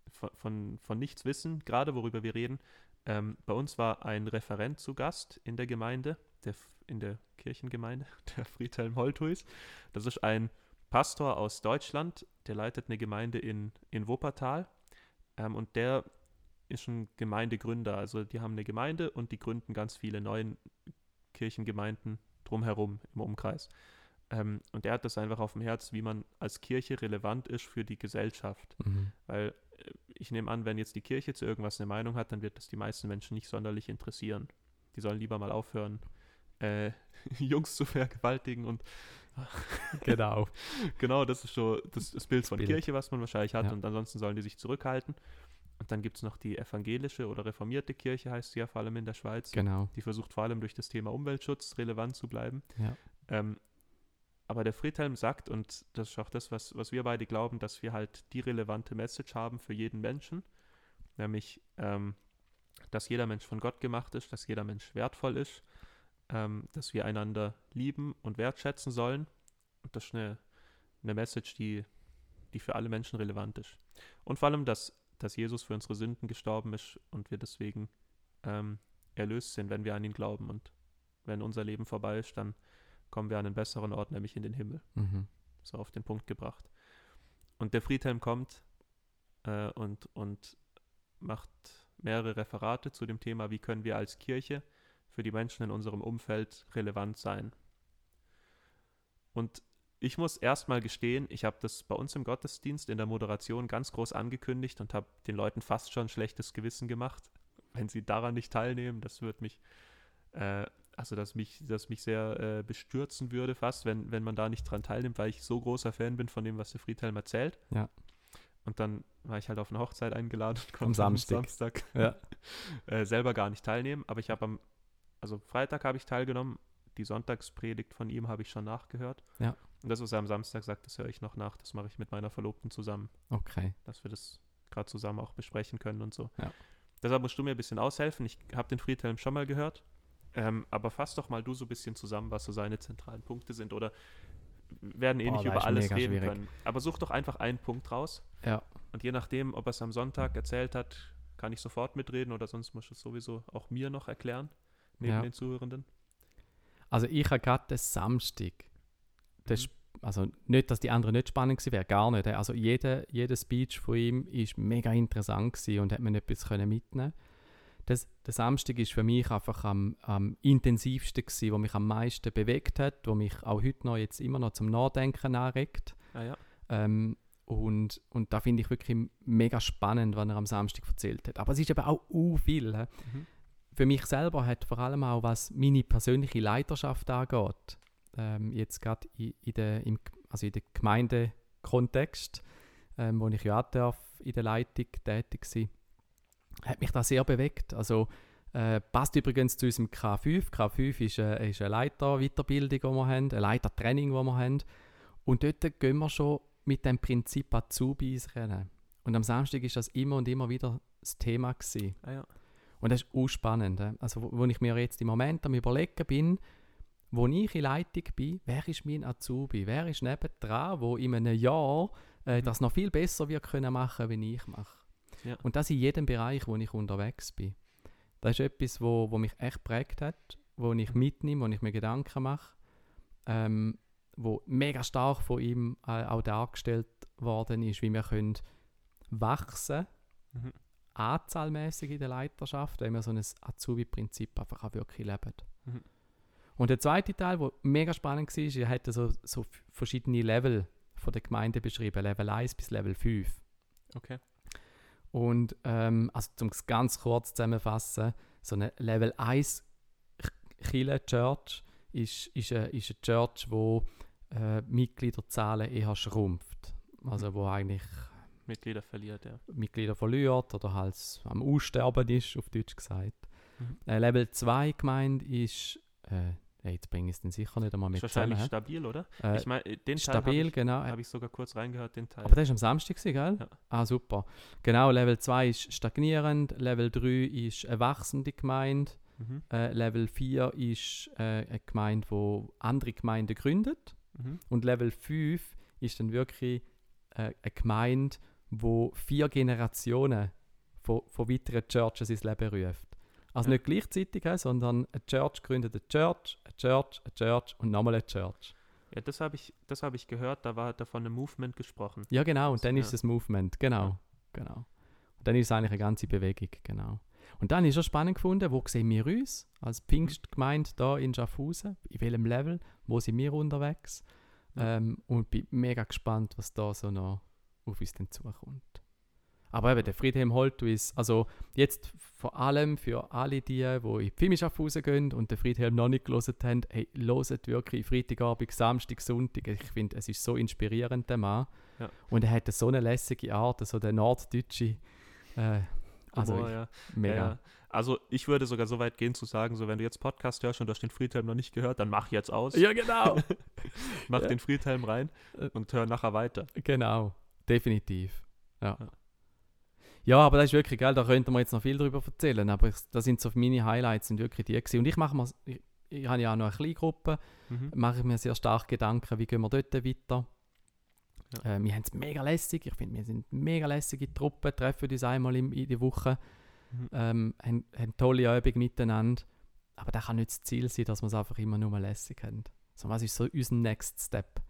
von, von, von nichts wissen, gerade worüber wir reden. Ähm, bei uns war ein Referent zu Gast in der Gemeinde, der, in der Kirchengemeinde, der Friedhelm Holthuis. Das ist ein Pastor aus Deutschland, der leitet eine Gemeinde in, in Wuppertal. Ähm, und der ist ein Gemeindegründer. Also die haben eine Gemeinde und die gründen ganz viele neue Kirchengemeinden drumherum im Umkreis. Ähm, und er hat das einfach auf dem Herz, wie man als Kirche relevant ist für die Gesellschaft. Mhm. Weil äh, ich nehme an, wenn jetzt die Kirche zu irgendwas eine Meinung hat, dann wird das die meisten Menschen nicht sonderlich interessieren. Die sollen lieber mal aufhören, äh, Jungs zu vergewaltigen und Genau. genau, das ist so das, das Bild von Bild. Kirche, was man wahrscheinlich hat. Ja. Und ansonsten sollen die sich zurückhalten. Und dann gibt es noch die evangelische oder reformierte Kirche, heißt sie ja vor allem in der Schweiz. Genau. Die versucht vor allem durch das Thema Umweltschutz relevant zu bleiben. Ja. Ähm, aber der Friedhelm sagt, und das ist auch das, was, was wir beide glauben, dass wir halt die relevante Message haben für jeden Menschen, nämlich, ähm, dass jeder Mensch von Gott gemacht ist, dass jeder Mensch wertvoll ist, ähm, dass wir einander lieben und wertschätzen sollen. Und das ist eine, eine Message, die, die für alle Menschen relevant ist. Und vor allem, dass, dass Jesus für unsere Sünden gestorben ist und wir deswegen ähm, erlöst sind, wenn wir an ihn glauben. Und wenn unser Leben vorbei ist, dann kommen wir an einen besseren Ort, nämlich in den Himmel. Mhm. So auf den Punkt gebracht. Und der Friedhelm kommt äh, und, und macht mehrere Referate zu dem Thema, wie können wir als Kirche für die Menschen in unserem Umfeld relevant sein. Und ich muss erstmal gestehen, ich habe das bei uns im Gottesdienst in der Moderation ganz groß angekündigt und habe den Leuten fast schon schlechtes Gewissen gemacht, wenn sie daran nicht teilnehmen. Das wird mich, äh, also dass mich, das mich sehr äh, bestürzen würde fast, wenn, wenn man da nicht dran teilnimmt, weil ich so großer Fan bin von dem, was der Friedhelm erzählt. Ja. Und dann war ich halt auf eine Hochzeit eingeladen und Am konnte Samstag. Samstag Ja. äh, selber gar nicht teilnehmen. Aber ich habe am, also Freitag habe ich teilgenommen, die Sonntagspredigt von ihm habe ich schon nachgehört. Ja. Und das, was er am Samstag sagt, das höre ich noch nach. Das mache ich mit meiner Verlobten zusammen, Okay. dass wir das gerade zusammen auch besprechen können und so. Ja. Deshalb musst du mir ein bisschen aushelfen. Ich habe den Friedhelm schon mal gehört. Ähm, aber fass doch mal du so ein bisschen zusammen, was so seine zentralen Punkte sind. Oder werden eh Boah, nicht über alles reden schwierig. können. Aber such doch einfach einen Punkt raus. Ja. Und je nachdem, ob er es am Sonntag erzählt hat, kann ich sofort mitreden oder sonst muss es sowieso auch mir noch erklären, neben Ja. den Zuhörenden. Also ich habe gerade den Samstag, das, Mhm. also nicht, dass die anderen nicht spannend gewesen wären, gar nicht. Also jeder, jeder Speech von ihm ist mega interessant und hat mir etwas mitnehmen. Das, der Samstag ist für mich einfach am, am intensivsten gewesen, wo mich am meisten bewegt hat, wo mich auch heute noch jetzt immer noch zum Nachdenken anregt. Ah ja. Ähm, und, und da finde ich wirklich mega spannend, was er am Samstag erzählt hat. Aber es ist eben auch u viel. Mhm. Für mich selber hat vor allem auch, was meine persönliche Leiterschaft angeht, ähm, jetzt gerade in, in der, also Gemeindekontext, ähm, wo ich ja auch darf, in der Leitung tätig sein, hat mich das sehr bewegt. Also äh, passt übrigens zu unserem K5. K5 ist, äh, ist eine Leiterweiterbildung, die wir haben, ein Leitertraining, das wir haben. Und dort gehen wir schon mit dem Prinzip Azubis rennen. Und am Samstag ist das immer und immer wieder das Thema. Ah ja. Und das ist auch spannend. Also, wo, wo ich mir jetzt im Moment am überlegen bin, wo ich in Leitung bin, wer ist mein Azubi? Wer ist nebendran, wo in einem Jahr äh, Mhm. das noch viel besser wird können machen, wie ich mache? Ja. Und das in jedem Bereich, wo ich unterwegs bin. Das ist etwas, wo, wo mich echt prägt hat, wo ich mitnehme, wo ich mir Gedanken mache, ähm, wo mega stark von ihm äh, auch dargestellt worden ist, wie wir können wachsen Mhm. Anzahlmäßig in der Leiterschaft, wenn wir so ein Azubi-Prinzip einfach auch wirklich leben. Mhm. Und der zweite Teil, der mega spannend war, er hat so, so verschiedene Level von der Gemeinde beschrieben, Level 1 bis Level 5. Okay. Und ähm, also zum es ganz kurz zusammenfassen, so eine Level 1 Chile Church ist, ist, eine, ist eine Church, wo äh, Mitgliederzahlen eher schrumpft. Also wo eigentlich Mitglieder verliert, ja. Mitglieder verliert oder halt am Aussterben ist, auf Deutsch gesagt. Mhm. Äh, Level 2 gemeint ist, äh, jetzt bringe ich es dann sicher nicht einmal Ist mit wahrscheinlich zusammen. stabil, oder? Äh, ich meine, den Teil stabil, habe ich, genau. hab ich sogar kurz reingehört, den Teil. Aber das war am Samstag, gell? Ja. Ah, super. Genau, Level 2 ist stagnierend, Level 3 ist eine wachsende Gemeinde, Mhm. äh, Level 4 ist äh, eine Gemeinde, die andere Gemeinden gründet Mhm. und Level 5 ist dann wirklich äh, eine Gemeinde, wo vier Generationen von, von weiteren Churches ins Leben ruft. Also Ja. nicht gleichzeitig, sondern eine Church gründet eine Church, eine Church, eine Church und nochmal eine Church. Ja, das habe ich, das hab ich gehört, da war hat er von einem Movement gesprochen. Ja, genau, und dann ja. ist es Movement, genau. Genau. Und dann ist es eigentlich eine ganze Bewegung, genau. Und dann ist es spannend gefunden, wo sehen wir uns als Pfingstgemeinde da in Schaffhausen, in welchem Level, wo sind wir unterwegs Ja. ähm, und bin mega gespannt, was da so noch auf uns dann zukommt. Aber eben, der Friedhelm Holtwis, also jetzt vor allem für alle die, die in die Filmschaffhausen gehen und den Friedhelm noch nicht gelesen haben, hey, loset wirklich Freitagabend, Samstag, Sonntag. Ich finde, es ist so inspirierend, der Mann. Ja. Und er hat so eine lässige Art, so der norddeutsche, äh, also Humor, ich, ja. mega. Ja, ja. Also ich würde sogar so weit gehen zu sagen, so wenn du jetzt Podcast hörst und du hast den Friedhelm noch nicht gehört, dann mach jetzt aus, Ja, genau. mach ja. den Friedhelm rein Äh. und hör nachher weiter. Genau, definitiv. Ja. Ja. Ja, aber das ist wirklich geil, da könnten wir jetzt noch viel darüber erzählen, aber ich, das sind so meine Highlights, sind wirklich die gewesen. Und ich mache mir, ich, ich habe ja auch noch eine kleine Gruppe, Mhm. mache ich mir sehr stark Gedanken, wie gehen wir dort weiter. Ja. Äh, wir haben es mega lässig, ich finde, wir sind mega lässige Truppe, treffen uns einmal im, in der Woche, Mhm. ähm, haben, haben tolle Übungen miteinander, aber das kann nicht das Ziel sein, dass wir es einfach immer nur lässig haben. So, was ist so unser Next Step?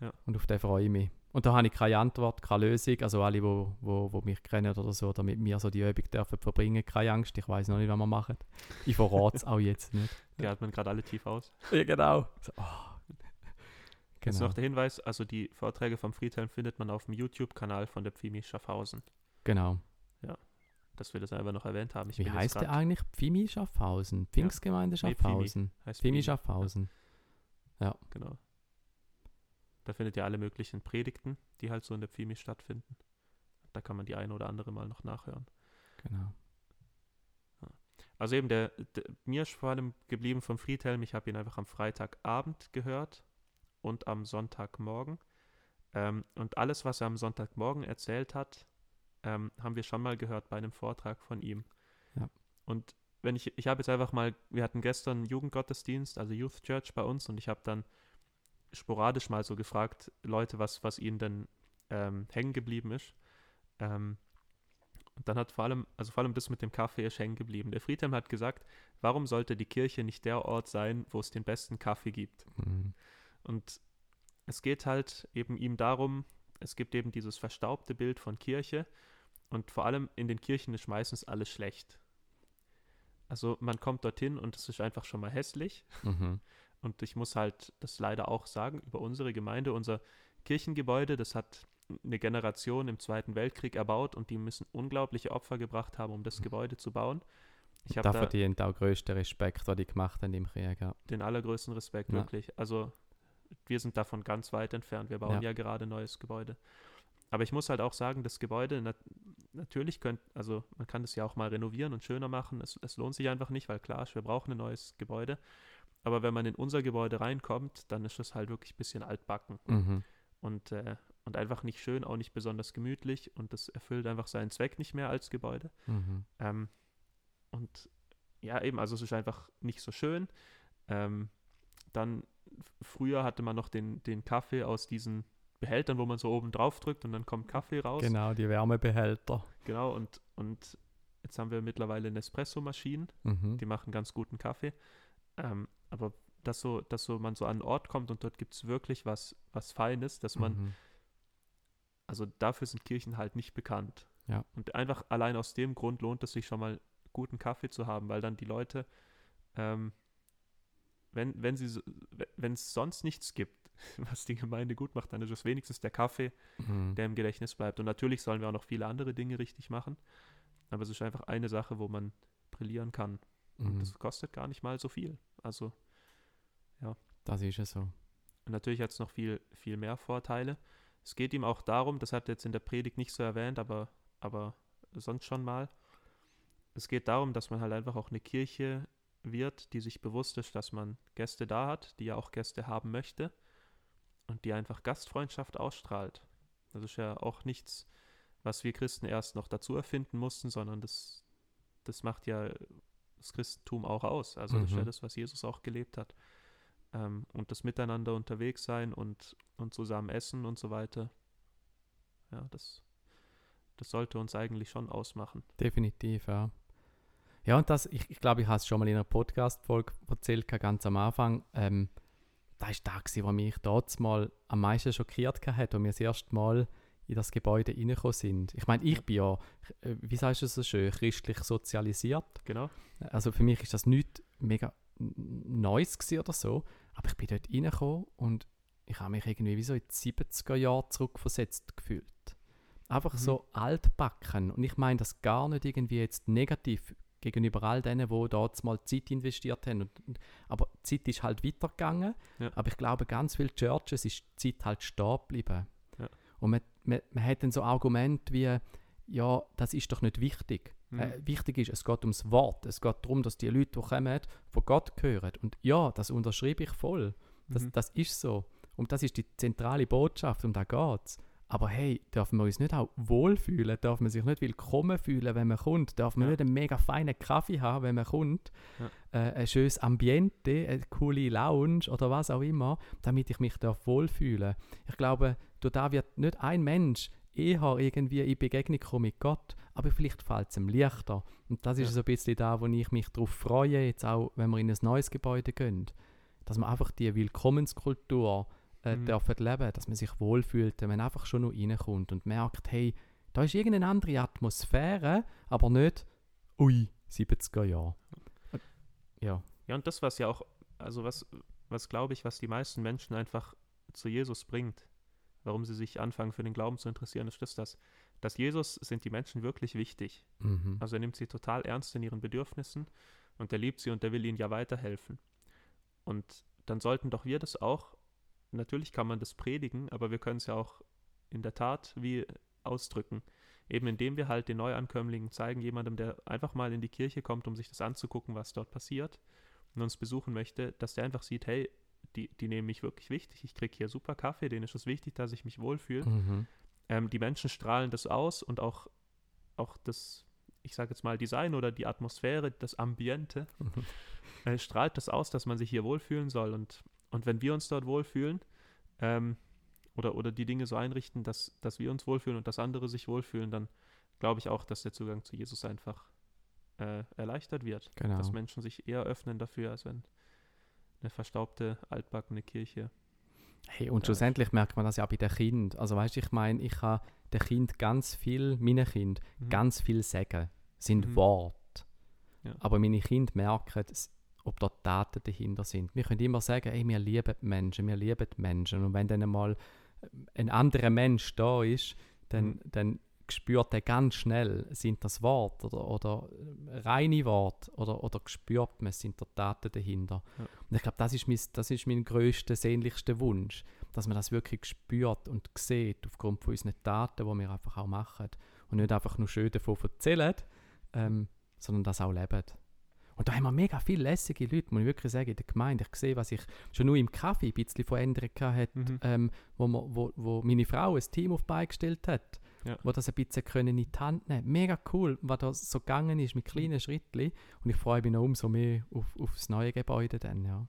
Ja. Und auf den freue ich mich. Und da habe ich keine Antwort, keine Lösung. Also alle, die wo, wo, wo mich kennen oder so, oder mit mir so die Übung dürfen verbringen, keine Angst. Ich weiß noch nicht, was wir machen. Ich verrate es auch jetzt nicht. Die atmen gerade alle tief aus. Ja, genau. So, oh. Jetzt Genau. noch der Hinweis, also die Vorträge vom Friedhelm findet man auf dem YouTube-Kanal von der Pfimi Schaffhausen. genau. Dass wir das einfach noch erwähnt haben. Ich Wie jetzt heißt der eigentlich? Pfimi Schaffhausen. Pfingstgemeinde Nee, Pfimi. Schaffhausen. heißt Pfimi Pfimi, Schaffhausen. Genau. Da findet ihr alle möglichen Predigten, die halt so in der Pfimi stattfinden. Da kann man die eine oder andere mal noch nachhören. Genau. Also eben, der, der, mir ist vor allem geblieben vom Friedhelm, ich habe ihn einfach am Freitagabend gehört und am Sonntagmorgen. Ähm, und alles, was er am Sonntagmorgen erzählt hat, ähm, haben wir schon mal gehört bei einem Vortrag von ihm. Ja. Und wenn ich, ich habe jetzt einfach mal, wir hatten gestern Jugendgottesdienst, also Youth Church bei uns und ich habe dann sporadisch mal so gefragt, Leute, was, was ihnen denn ähm, hängen geblieben ist. Ähm, und dann hat vor allem, also vor allem das mit dem Kaffee ist hängen geblieben. Der Friedhelm hat gesagt, warum sollte die Kirche nicht der Ort sein, wo es den besten Kaffee gibt? Mhm. Und es geht halt eben ihm darum, es gibt eben dieses verstaubte Bild von Kirche und vor allem in den Kirchen ist meistens alles schlecht. Also man kommt dorthin und es ist einfach schon mal hässlich. Mhm. Und ich muss halt das leider auch sagen über unsere Gemeinde. Unser Kirchengebäude, das hat eine Generation im Zweiten Weltkrieg erbaut und die müssen unglaubliche Opfer gebracht haben, um das Gebäude zu bauen. Ich habe Da verdient auch größten Respekt, was die gemacht haben im Krieg. Ja. den allergrößten Respekt, Ja. wirklich. Also wir sind davon ganz weit entfernt. Wir bauen Ja. ja, gerade ein neues Gebäude. Aber ich muss halt auch sagen, das Gebäude, nat natürlich könnt, also man kann es ja auch mal renovieren und schöner machen. Es, es lohnt sich einfach nicht, weil klar ist, wir brauchen ein neues Gebäude. Aber wenn man in unser Gebäude reinkommt, dann ist es halt wirklich ein bisschen altbacken Mhm. und, äh, und einfach nicht schön, auch nicht besonders gemütlich und das erfüllt einfach seinen Zweck nicht mehr als Gebäude. Mhm. Ähm, und ja, eben, also es ist einfach nicht so schön. Ähm, dann früher hatte man noch den, den Kaffee aus diesen Behältern, wo man so oben drauf drückt und dann kommt Kaffee raus. Genau, die Wärmebehälter. Genau, und, und jetzt haben wir mittlerweile Nespresso-Maschinen, Mhm. die machen ganz guten Kaffee. Ähm, aber dass so, dass so man so an einen Ort kommt und dort gibt es wirklich was, was Feines, dass man Mhm. Also dafür sind Kirchen halt nicht bekannt. Ja. Und einfach allein aus dem Grund lohnt es sich schon mal, guten Kaffee zu haben, weil dann die Leute, ähm, wenn, wenn sie, wenn es sonst nichts gibt, was die Gemeinde gut macht, dann ist es wenigstens der Kaffee, Mhm. der im Gedächtnis bleibt. Und natürlich sollen wir auch noch viele andere Dinge richtig machen, aber es ist einfach eine Sache, wo man brillieren kann. Und Mhm. das kostet gar nicht mal so viel. Also Das ist es so. Und natürlich hat es noch viel, viel mehr Vorteile. Es geht ihm auch darum, das hat er jetzt in der Predigt nicht so erwähnt, aber, aber sonst schon mal. Es geht darum, dass man halt einfach auch eine Kirche wird, die sich bewusst ist, dass man Gäste da hat, die ja auch Gäste haben möchte und die einfach Gastfreundschaft ausstrahlt. Das ist ja auch nichts, was wir Christen erst noch dazu erfinden mussten, sondern das, das macht ja das Christentum auch aus. Also das ist ja Mhm. das, was Jesus auch gelebt hat ähm, und das Miteinander unterwegs sein und, und zusammen essen und so weiter. Ja, das, das sollte uns eigentlich schon ausmachen. Definitiv, ja. Ja, und das, ich, ich glaube, ich habe es schon mal in einer Podcast-Folge erzählt, ganz am Anfang. Ähm, da war da, gewesen, wo mich dort mal am meisten schockiert hat, als wir das erste Mal in das Gebäude reingekommen sind. Ich meine, ich bin ja, wie sagst du so schön, christlich sozialisiert. Genau. Also für mich ist das nichts mega Neues oder so. Aber ich bin dort reingekommen und ich habe mich irgendwie wie so in die 70er Jahre zurückversetzt gefühlt. Einfach Mhm. so altbacken. Und ich meine das gar nicht irgendwie jetzt negativ gegenüber all denen, die dort mal Zeit investiert haben. Und, aber die Zeit ist halt weitergegangen. Ja. Aber ich glaube, ganz viele Churches ist die Zeit halt stehen geblieben. Ja. Und man, man, man hat dann so Argumente wie, ja, das ist doch nicht wichtig. Mhm. Äh, wichtig ist, es geht ums Wort. Es geht darum, dass die Leute, die kommen, von Gott hören. Und ja, das unterschreibe ich voll. Das, Mhm. das ist so. Und das ist die zentrale Botschaft, um da geht es. Aber hey, dürfen wir uns nicht auch wohlfühlen? Darf man sich nicht willkommen fühlen, wenn man kommt? Darf man Ja. nicht einen mega feinen Kaffee haben, wenn man kommt? Ja. Äh, ein schönes Ambiente, eine coole Lounge oder was auch immer, damit ich mich darf wohlfühlen Ich glaube, durch da wird nicht ein Mensch eher irgendwie in Begegnung kommen mit Gott, aber vielleicht fällt es ihm leichter. Und das ist Ja. so ein bisschen da, wo ich mich darauf freue, jetzt auch, wenn wir in ein neues Gebäude gehen, dass man einfach die Willkommenskultur äh, Mhm. dürfen leben, dass man sich wohlfühlt, wenn man einfach schon noch reinkommt und merkt, hey, da ist irgendeine andere Atmosphäre, aber nicht, ui, 70er Jahre. Ja, Ja, und das, was ja auch, also was, was glaube ich, was die meisten Menschen einfach zu Jesus bringt, warum sie sich anfangen für den Glauben zu interessieren, ist das, dass, dass Jesus sind die Menschen wirklich wichtig. mhm. Also er nimmt sie total ernst in ihren Bedürfnissen und er liebt sie und er will ihnen ja weiterhelfen. Und dann sollten doch wir das auch, natürlich kann man das predigen, aber wir können es ja auch in der Tat wie ausdrücken. Eben indem wir halt den Neuankömmlingen zeigen, jemandem, der einfach mal in die Kirche kommt, um sich das anzugucken, was dort passiert und uns besuchen möchte, dass der einfach sieht, hey, die, die nehmen mich wirklich wichtig, ich kriege hier super Kaffee, denen ist es wichtig, dass ich mich wohlfühle. Mhm. Ähm, die Menschen strahlen das aus und auch, auch das, ich sage jetzt mal, Design oder die Atmosphäre, das Ambiente, Mhm. äh, strahlt das aus, dass man sich hier wohlfühlen soll. Und, und wenn wir uns dort wohlfühlen ähm, oder, oder die Dinge so einrichten, dass, dass wir uns wohlfühlen und dass andere sich wohlfühlen, dann glaube ich auch, dass der Zugang zu Jesus einfach äh, erleichtert wird. Genau. Dass Menschen sich eher öffnen dafür, als wenn eine verstaubte, altbackene Kirche. Hey, und Ja. schlussendlich merkt man das ja auch bei den Kindern. Also weißt du, ich meine, ich habe den Kind ganz viel, meinen Kind, Mhm. ganz viel sagen, sind Mhm. Worte. Ja. Aber meine Kinder merken, ob da Taten dahinter sind. Wir können immer sagen, ey, wir lieben Menschen, wir lieben Menschen. Und wenn dann einmal ein anderer Mensch da ist, dann, Mhm. dann spürt er ganz schnell, sind das Worte oder, oder äh, reine Worte oder, oder spürt man, sind da Taten dahinter. Ja. Und ich glaube, das ist mein, das ist mein grösster, sehnlichster Wunsch, dass man das wirklich spürt und sieht aufgrund von unseren Taten, die wir einfach auch machen. Und nicht einfach nur schön davon erzählen, ähm, sondern das auch leben. Und da haben wir mega viele lässige Leute, muss ich wirklich sagen, in der Gemeinde. Ich sehe, was ich schon nur im Kaffee ein bisschen verändert hatte, Mhm. ähm, wo, wo, wo meine Frau ein Team auf die Beine gestellt hat, Ja. wo das ein bisschen können in die Hand nehmen Mega cool, was da so gegangen ist mit kleinen Schritten. Und ich freue mich noch umso mehr auf, auf das neue Gebäude dann, ja.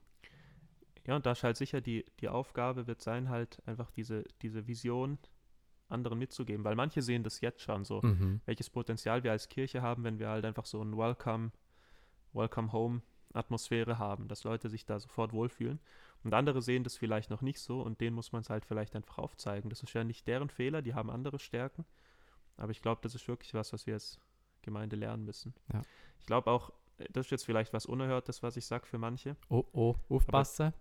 Ja, und da ist halt sicher die, die Aufgabe wird sein, halt einfach diese, diese Vision anderen mitzugeben, weil manche sehen das jetzt schon so, Mhm. welches Potenzial wir als Kirche haben, wenn wir halt einfach so ein Welcome, Welcome Home Atmosphäre haben, dass Leute sich da sofort wohlfühlen. Und andere sehen das vielleicht noch nicht so und denen muss man es halt vielleicht einfach aufzeigen. Das ist ja nicht deren Fehler, die haben andere Stärken. Aber ich glaube, das ist wirklich was, was wir als Gemeinde lernen müssen. Ja. Ich glaube auch, äh, das ist jetzt vielleicht was Unerhörtes, was ich sage für manche. Oh, oh, aufpassen.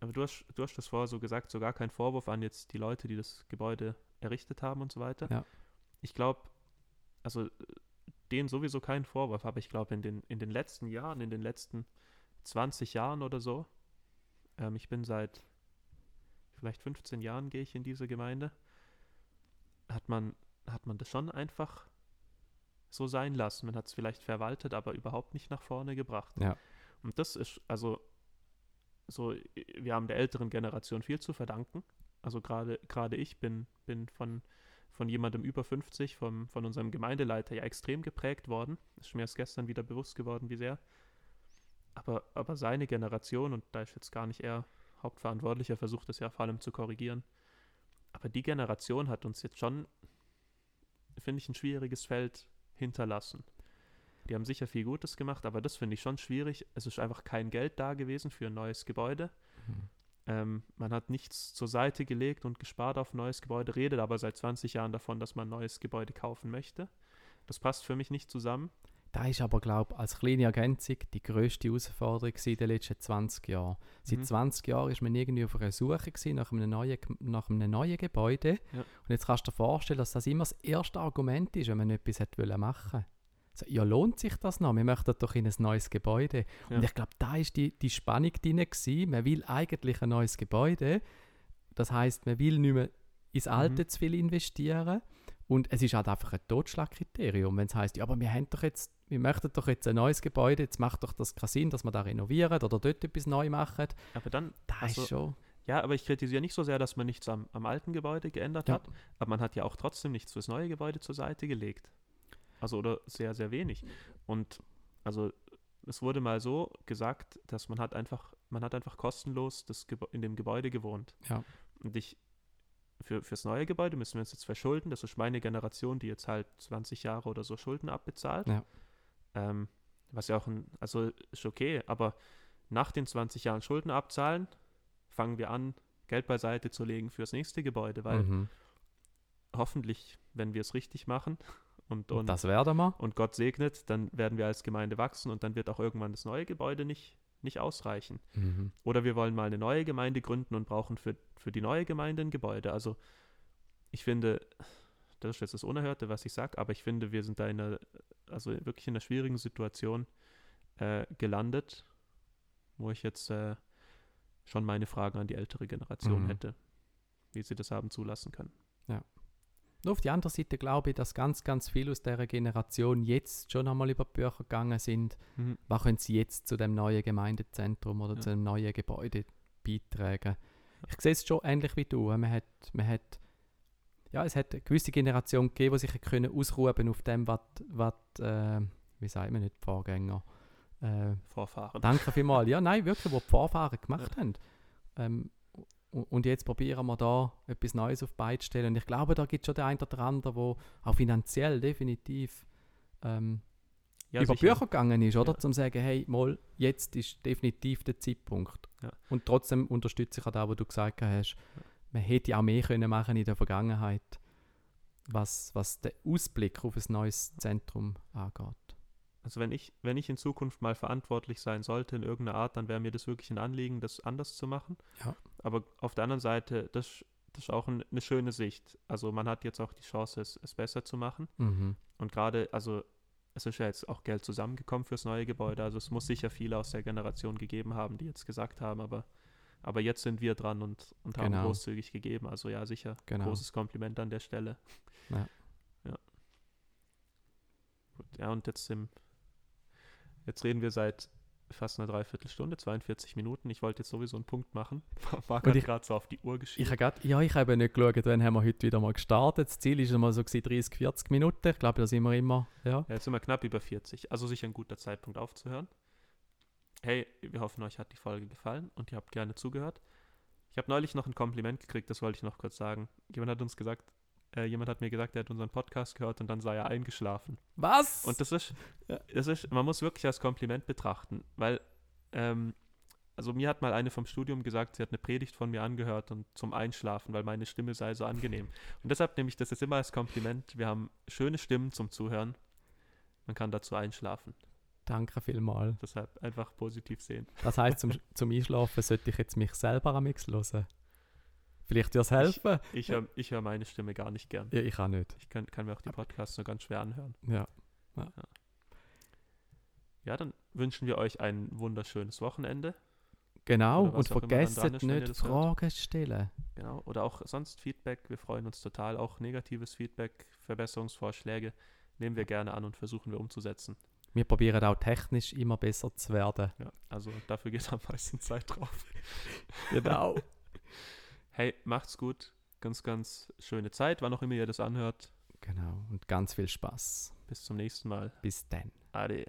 Aber du hast, du hast das vorher so gesagt, so gar kein Vorwurf an jetzt die Leute, die das Gebäude errichtet haben und so weiter. Ja. Ich glaube, also denen sowieso keinen Vorwurf, aber ich glaube, in den, in den letzten Jahren, in den letzten 20 Jahren oder so, ähm, ich bin seit vielleicht 15 Jahren gehe ich in diese Gemeinde, hat man, hat man das schon einfach so sein lassen. Man hat es vielleicht verwaltet, aber überhaupt nicht nach vorne gebracht. Ja. Und das ist, also, so, wir haben der älteren Generation viel zu verdanken. Also gerade gerade ich bin, bin von, von jemandem über 50, vom, von unserem Gemeindeleiter ja extrem geprägt worden. Ist mir erst gestern wieder bewusst geworden, wie sehr. Aber, aber seine Generation, und da ist jetzt gar nicht er Hauptverantwortlicher, versucht es ja vor allem zu korrigieren. Aber die Generation hat uns jetzt schon, finde ich, ein schwieriges Feld hinterlassen. Die haben sicher viel Gutes gemacht, aber das finde ich schon schwierig. Es ist einfach kein Geld da gewesen für ein neues Gebäude. Mhm. Ähm, man hat nichts zur Seite gelegt und gespart auf ein neues Gebäude, redet aber seit 20 Jahren davon, dass man ein neues Gebäude kaufen möchte. Das passt für mich nicht zusammen. Da ist aber, glaube ich, als kleine Ergänzung die grösste Herausforderung in den letzten 20 Jahren. Seit Mhm. 20 Jahren ist man irgendwie auf einer Suche gewesen nach einem neuen, nach einem neuen Gebäude. Ja. Und jetzt kannst du dir vorstellen, dass das immer das erste Argument ist, wenn man etwas machen so, Ja, lohnt sich das noch? Wir möchten doch in ein neues Gebäude. Ja. Und ich glaube, da ist die, die Spannung drin gewesen. Man will eigentlich ein neues Gebäude. Das heißt, man will nicht mehr ins Alte Mhm. zu viel investieren. Und es ist halt einfach ein Totschlagkriterium, wenn es heißt, ja, aber wir haben doch jetzt, wir möchten doch jetzt ein neues Gebäude, jetzt macht doch das keinen Sinn, dass wir da renovieren oder dort etwas neu machen. Aber dann, Da Also, ist schon. ja, aber ich kritisiere nicht so sehr, dass man nichts am, am alten Gebäude geändert Ja. hat, aber man hat ja auch trotzdem nichts fürs neue Gebäude zur Seite gelegt. Also oder sehr, sehr wenig. Und also es wurde mal so gesagt, dass man hat einfach, man hat einfach kostenlos das in dem Gebäude gewohnt. Ja. Und ich, für, fürs neue Gebäude müssen wir uns jetzt verschulden. Das ist meine Generation, die jetzt halt 20 Jahre oder so Schulden abbezahlt. Ja. Ähm, was ja auch ein, also ist okay, aber nach den 20 Jahren Schulden abzahlen, fangen wir an, Geld beiseite zu legen fürs nächste Gebäude, weil Mhm. hoffentlich, wenn wir es richtig machen und, Und das werden wir. und Gott segnet, dann werden wir als Gemeinde wachsen und dann wird auch irgendwann das neue Gebäude nicht, nicht ausreichen. Mhm. Oder wir wollen mal eine neue Gemeinde gründen und brauchen für, für die neue Gemeinde ein Gebäude. Also ich finde, das ist jetzt das Unerhörte, was ich sage, aber ich finde, wir sind da in einer, also wirklich in einer schwierigen Situation äh, gelandet, wo ich jetzt äh, schon meine Fragen an die ältere Generation Mhm. hätte, wie sie das haben zulassen können. Nur auf die andere Seite glaube ich, dass ganz, ganz viele aus dieser Generation jetzt schon einmal über die Bücher gegangen sind. Mhm. Was können sie jetzt zu dem neuen Gemeindezentrum oder Ja. zu dem neuen Gebäude beitragen? Ich sehe es schon ähnlich wie du. Man hat, man hat, ja, es hat eine gewisse Generation gegeben, die sich können ausruhen auf dem, was, was äh, wie sagt man nicht, Vorgänger. Äh, Vorfahren. Danke vielmals. Ja, nein, wirklich, was die Vorfahren gemacht haben. Ähm, und jetzt probieren wir da etwas Neues auf zu stellen. Und ich glaube, da gibt es schon den einen oder anderen, der auch finanziell definitiv ähm, Ja, über sicher. Bücher gegangen ist, oder? Ja. Zum sagen, hey, mal, jetzt ist definitiv der Zeitpunkt. Ja. Und trotzdem unterstütze ich auch das, was du gesagt hast. Man hätte auch mehr können machen in der Vergangenheit, was, was den Ausblick auf ein neues Zentrum angeht. Also wenn ich, wenn ich in Zukunft mal verantwortlich sein sollte in irgendeiner Art, dann wäre mir das wirklich ein Anliegen, das anders zu machen. Ja. Aber auf der anderen Seite, das, das ist auch ein, eine schöne Sicht. Also man hat jetzt auch die Chance, es, es besser zu machen. Mhm. Und gerade, also es ist ja jetzt auch Geld zusammengekommen fürs neue Gebäude. Also es muss sicher viele aus der Generation gegeben haben, die jetzt gesagt haben, aber, aber jetzt sind wir dran und, und haben Genau. großzügig gegeben. Also ja, sicher. Genau. Großes Kompliment an der Stelle. Ja. Ja. Gut, ja, und jetzt im Jetzt reden wir seit fast einer Dreiviertelstunde, 42 Minuten. Ich wollte jetzt sowieso einen Punkt machen. Marc Und hat ich- gerade so auf die Uhr Ich geschrieben. habe grad, ja, ich habe nicht geschaut, wann haben wir heute wieder mal gestartet. Das Ziel ist mal so gewesen, 30, 40 Minuten. Ich glaube, da sind wir immer, ja. Ja, jetzt sind wir knapp über 40. Also sicher ein guter Zeitpunkt aufzuhören. Hey, wir hoffen, euch hat die Folge gefallen und ihr habt gerne zugehört. Ich habe neulich noch ein Kompliment gekriegt, das wollte ich noch kurz sagen. Jemand hat uns gesagt, äh, jemand hat mir gesagt, er hat unseren Podcast gehört und dann sei er eingeschlafen. Was? Und das ist, das ist, man muss wirklich als Kompliment betrachten, weil, ähm, also mir hat mal eine vom Studium gesagt, sie hat eine Predigt von mir angehört und zum Einschlafen, weil meine Stimme sei so angenehm. Und deshalb nehme ich das jetzt immer als Kompliment. Wir haben schöne Stimmen zum Zuhören. Man kann dazu einschlafen. Danke vielmals. Deshalb einfach positiv sehen. Das heisst, zum, zum Einschlafen sollte ich jetzt mich selber am Mix hören. Vielleicht dir es helfen? Ich höre ich hör meine Stimme gar nicht gern. Ja, ich auch nicht. Ich kann, kann mir auch die Podcasts nur ganz schwer anhören. Ja. Ja, dann wünschen wir euch ein wunderschönes Wochenende. Genau, und vergesst ist, nicht, das hört. Fragen stellen. Genau. Oder auch sonst Feedback. Wir freuen uns total. Auch negatives Feedback, Verbesserungsvorschläge nehmen wir gerne an und versuchen wir umzusetzen. Wir probieren auch technisch immer besser zu werden. Ja, also dafür geht am meisten Zeit drauf. Genau. Hey, macht's gut. Ganz, ganz schöne Zeit, wann auch immer ihr das anhört. genau. Und ganz viel Spaß. Bis zum nächsten Mal. Bis dann. Ade.